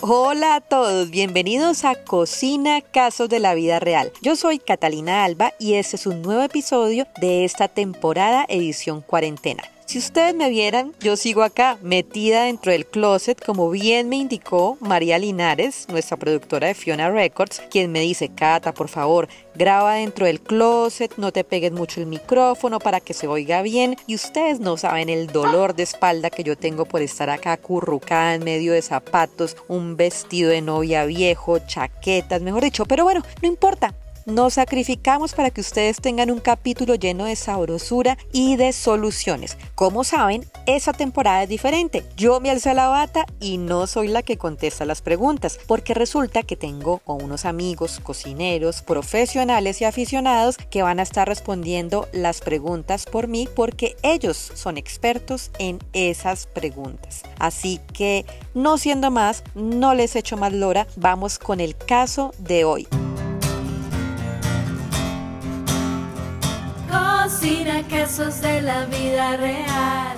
Hola a todos, bienvenidos a Cocina Casos de la Vida Real. Yo soy Catalina Alba y este es un nuevo episodio de esta temporada edición cuarentena. Si ustedes me vieran, yo sigo acá, metida dentro del closet, como bien me indicó María Linares, nuestra productora de Fiona Records, quien me dice, Cata, por favor, graba dentro del closet, no te pegues mucho el micrófono para que se oiga bien. Y ustedes no saben el dolor de espalda que yo tengo por estar acá currucada en medio de zapatos, un vestido de novia viejo, chaquetas, mejor dicho. Pero bueno, no importa. Nos sacrificamos para que ustedes tengan un capítulo lleno de sabrosura y de soluciones. Como saben, esa temporada es diferente. Yo me alzo la bata y no soy la que contesta las preguntas, porque resulta que tengo unos amigos cocineros, profesionales y aficionados que van a estar respondiendo las preguntas por mí porque ellos son expertos en esas preguntas. Así que, no siendo más, no les echo más lora, vamos con el caso de hoy. Cocina de la vida real.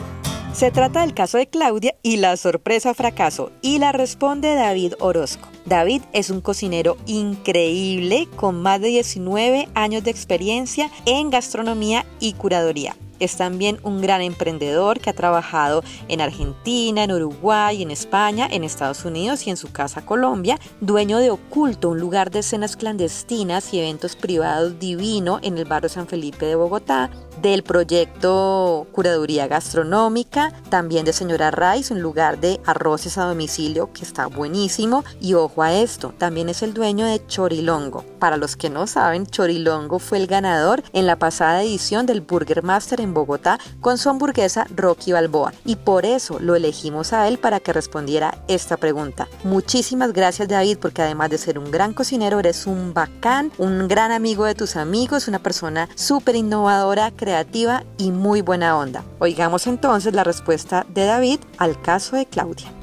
Se trata del caso de Claudia y la sorpresa fracaso, y la responde David Orozco. David es un cocinero increíble con más de 19 años de experiencia en gastronomía y curaduría. Es también un gran emprendedor que ha trabajado en Argentina, en Uruguay, en España, en Estados Unidos y en su casa Colombia. Dueño de Oculto, un lugar de cenas clandestinas y eventos privados divino en el barrio San Felipe de Bogotá del proyecto Curaduría Gastronómica, también de Señora Rice, un lugar de arroces a domicilio que está buenísimo. Y ojo a esto, también es el dueño de Chorilongo. Para los que no saben, Chorilongo fue el ganador en la pasada edición del Burger Master en Bogotá con su hamburguesa Rocky Balboa. Y por eso lo elegimos a él para que respondiera esta pregunta. Muchísimas gracias David porque además de ser un gran cocinero, eres un bacán, un gran amigo de tus amigos, una persona súper innovadora, creativa y muy buena onda. Oigamos entonces la respuesta de David al caso de Claudia.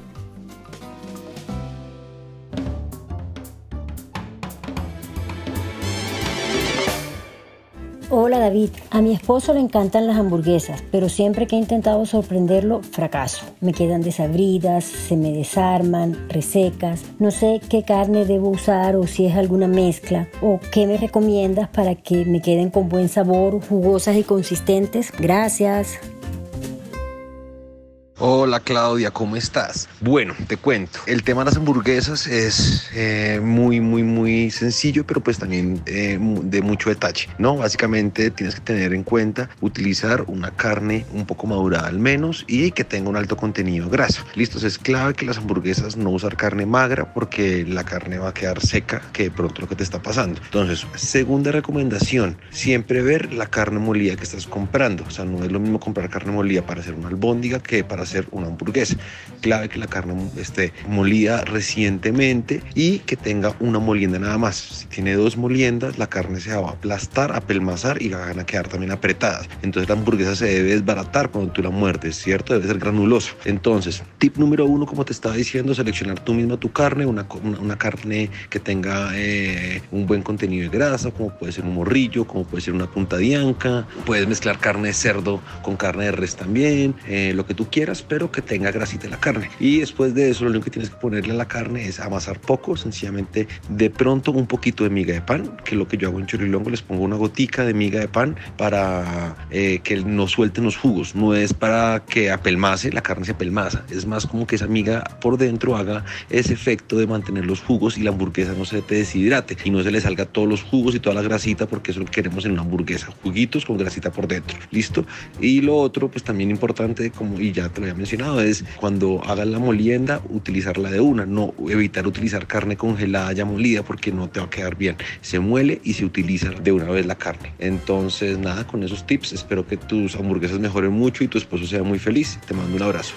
Hola David, a mi esposo le encantan las hamburguesas, pero siempre que he intentado sorprenderlo, fracaso. Me quedan desabridas, se me desarman, resecas. No sé qué carne debo usar o si es alguna mezcla. ¿O qué me recomiendas para que me queden con buen sabor, jugosas y consistentes? Gracias. Hola Claudia, ¿cómo estás? Bueno, te cuento, el tema de las hamburguesas es eh, muy, muy, muy sencillo, pero pues también eh, de mucho detalle, ¿no? Básicamente tienes que tener en cuenta utilizar una carne un poco madurada al menos y que tenga un alto contenido grasa. Listo, es clave que las hamburguesas no usar carne magra porque la carne va a quedar seca, que de pronto lo que te está pasando. Entonces, segunda recomendación, siempre ver la carne molida que estás comprando. O sea, no es lo mismo comprar carne molida para hacer una albóndiga que para hacer una hamburguesa. Clave que la carne esté molida recientemente y que tenga una molienda nada más. Si tiene dos moliendas, la carne se va a aplastar, a pelmazar y van a quedar también apretadas. Entonces la hamburguesa se debe desbaratar cuando tú la muerdes, ¿cierto? Debe ser granuloso. Entonces, tip número uno, como te estaba diciendo, seleccionar tú misma tu carne, una, una, carne que tenga eh, un buen contenido de grasa, como puede ser un morrillo, como puede ser una punta de anca. Puedes mezclar carne de cerdo con carne de res también, eh, lo que tú quieras pero que tenga grasita la carne. Y después de eso, lo único que tienes que ponerle a la carne es amasar poco, sencillamente de pronto un poquito de miga de pan, que es lo que yo hago en chorilongo, les pongo una gotica de miga de pan para eh, que no suelten los jugos. No es para que apelmace, la carne se apelmaza, es más como que esa miga por dentro haga ese efecto de mantener los jugos y la hamburguesa no se te deshidrate y no se le salga todos los jugos y toda la grasita porque eso es lo que queremos en una hamburguesa, juguitos con grasita por dentro. ¿Listo? Y lo otro, pues también importante, como y ya te lo había mencionado, es cuando hagas la molienda, utilizarla de una, no evitar utilizar carne congelada ya molida porque no te va a quedar bien. Se muele y se utiliza de una vez la carne. Entonces, nada, con esos tips, espero que tus hamburguesas mejoren mucho y tu esposo sea muy feliz. Te mando un abrazo.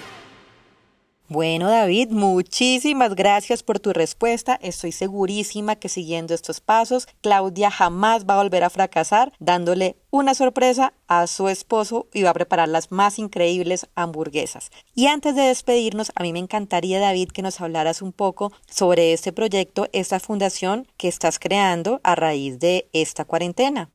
Bueno, David, muchísimas gracias por tu respuesta. Estoy segurísima que siguiendo estos pasos, Claudia jamás va a volver a fracasar dándole una sorpresa a su esposo y va a preparar las más increíbles hamburguesas. Y antes de despedirnos, a mí me encantaría, David, que nos hablaras un poco sobre este proyecto, esta fundación que estás creando a raíz de esta cuarentena.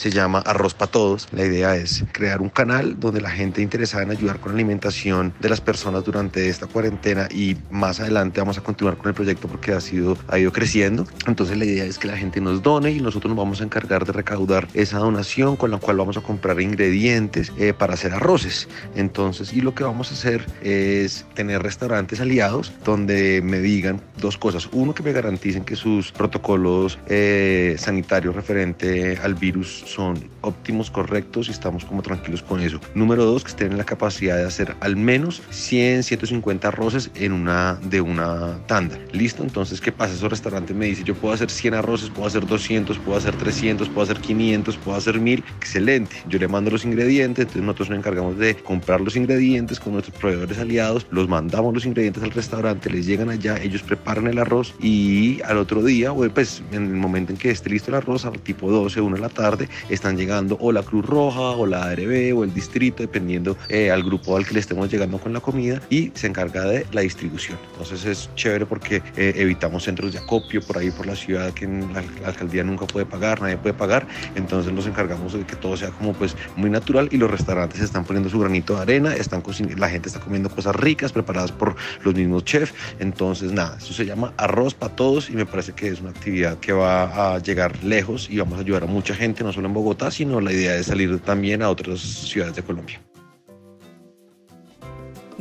Se llama Arroz para Todos. La idea es crear un canal donde la gente interesada en ayudar con la alimentación de las personas durante esta cuarentena y más adelante vamos a continuar con el proyecto porque ha, sido, ha ido creciendo. Entonces la idea es que la gente nos done y nosotros nos vamos a encargar de recaudar esa donación con la cual vamos a comprar ingredientes eh, para hacer arroces. Entonces, y lo que vamos a hacer es tener restaurantes aliados donde me digan dos cosas. Uno, que me garanticen que sus protocolos eh, sanitarios referente al virus son óptimos, correctos y estamos como tranquilos con eso. Número dos, que estén en la capacidad de hacer al menos 100, 150 arroces en una, de una tanda. ¿Listo? Entonces, ¿qué pasa? Esos restaurantes me dicen, yo puedo hacer 100 arroces, puedo hacer 200, puedo hacer 300, puedo hacer 500, puedo hacer 1000. Excelente. Yo le mando los ingredientes, entonces nosotros nos encargamos de comprar los ingredientes con nuestros proveedores aliados, los mandamos los ingredientes al restaurante, les llegan allá, ellos preparan el arroz y al otro día, pues en el momento en que esté listo el arroz, al tipo 12, 1 de la tarde, están llegando o la Cruz Roja o la ARB o el distrito, dependiendo eh, al grupo al que le estemos llegando con la comida y se encarga de la distribución. Entonces es chévere porque eh, evitamos centros de acopio por ahí por la ciudad que la, la, alcaldía nunca puede pagar, nadie puede pagar. Entonces nos encargamos de que todo sea como pues muy natural y los restaurantes están poniendo su granito de arena, están la gente está comiendo cosas ricas preparadas por los mismos chefs. Entonces nada, eso se llama arroz para todos y me parece que es una actividad que va a llegar lejos y vamos a ayudar a mucha gente, no solo en Bogotá, sino la idea es salir también a otras ciudades de Colombia.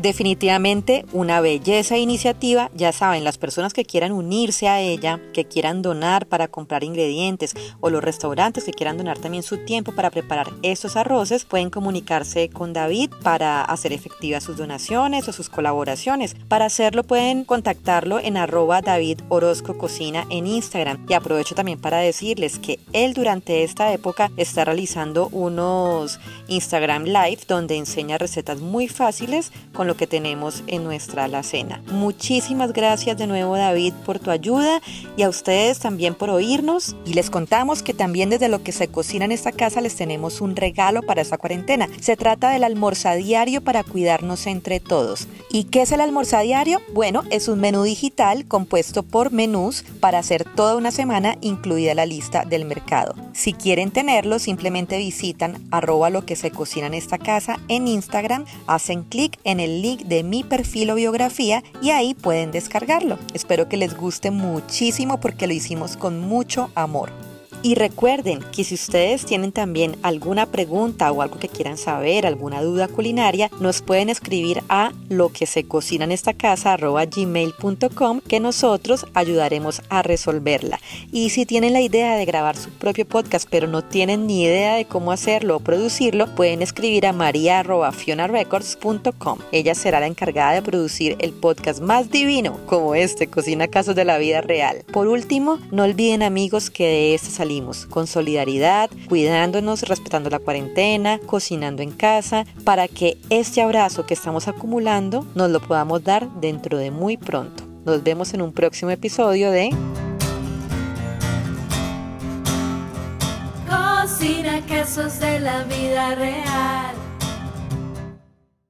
Definitivamente una belleza iniciativa, ya saben, las personas que quieran unirse a ella, que quieran donar para comprar ingredientes o los restaurantes que quieran donar también su tiempo para preparar estos arroces, pueden comunicarse con David para hacer efectivas sus donaciones o sus colaboraciones. Para hacerlo pueden contactarlo en arroba David Orozco Cocina en Instagram. Y aprovecho también para decirles que él durante esta época está realizando unos Instagram Live donde enseña recetas muy fáciles con lo que tenemos en nuestra alacena. Muchísimas gracias de nuevo David por tu ayuda y a ustedes también por oírnos y les contamos que también desde lo que se cocina en esta casa les tenemos un regalo para esta cuarentena. Se trata del almuerzo diario para cuidarnos entre todos. ¿Y qué es el almuerzo diario? Bueno, es un menú digital compuesto por menús para hacer toda una semana incluida la lista del mercado. Si quieren tenerlo, simplemente visitan arroba lo que se cocina en esta casa en Instagram, hacen clic en el link de mi perfil o biografía y ahí pueden descargarlo. Espero que les guste muchísimo porque lo hicimos con mucho amor. Y recuerden que si ustedes tienen también alguna pregunta o algo que quieran saber, alguna duda culinaria, nos pueden escribir a lo que se cocina en esta casa gmail.com que nosotros ayudaremos a resolverla. Y si tienen la idea de grabar su propio podcast pero no tienen ni idea de cómo hacerlo o producirlo, pueden escribir a maria.fionarecords.com. Ella será la encargada de producir el podcast más divino como este, Cocina Casos de la Vida Real. Por último, no olviden amigos que de esta con solidaridad, cuidándonos, respetando la cuarentena, cocinando en casa, para que este abrazo que estamos acumulando nos lo podamos dar dentro de muy pronto. Nos vemos en un próximo episodio de de la vida real.